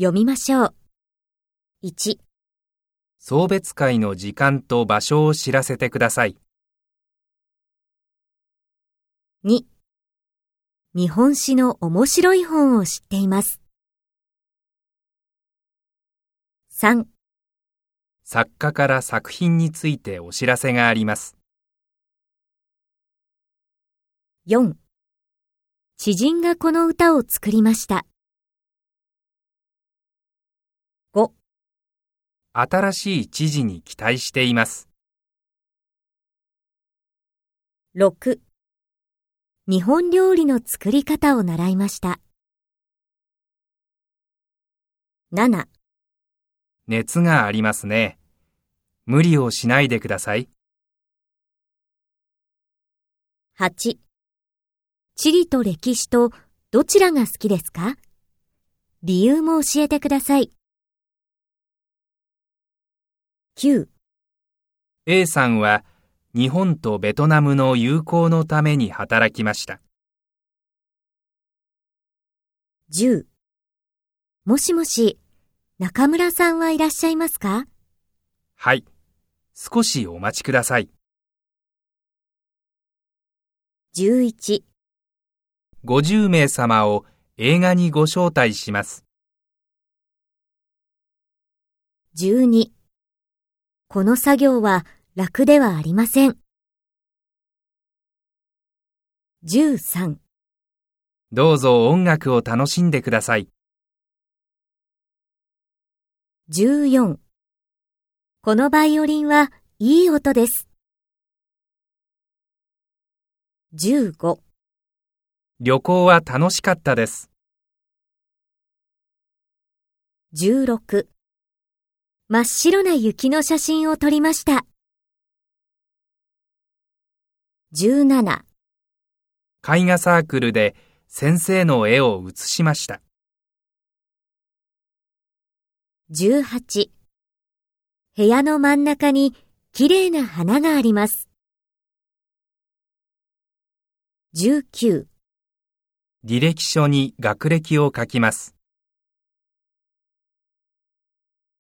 読みましょう。1、送別会の時間と場所を知らせてください。2、日本史の面白い本を知っています。3、作家から作品についてお知らせがあります。4知人がこの歌を作りました。新しい知事に期待しています。6日本料理の作り方を習いました。7熱がありますね。無理をしないでください。8地理と歴史とどちらが好きですか？理由も教えてください。9 A さんは日本とベトナムの友好のために働きました。10もしもし、中村さんはいらっしゃいますか？はい。少しお待ちください。?11 50名様を映画にご招待します。12この作業は楽ではありません。13どうぞ音楽を楽しんでください。14このバイオリンはいい音です。15旅行は楽しかったです。16真っ白な雪の写真を撮りました。17絵画サークルで先生の絵を写しました。18部屋の真ん中に綺麗な花があります。19履歴書に学歴を書きます。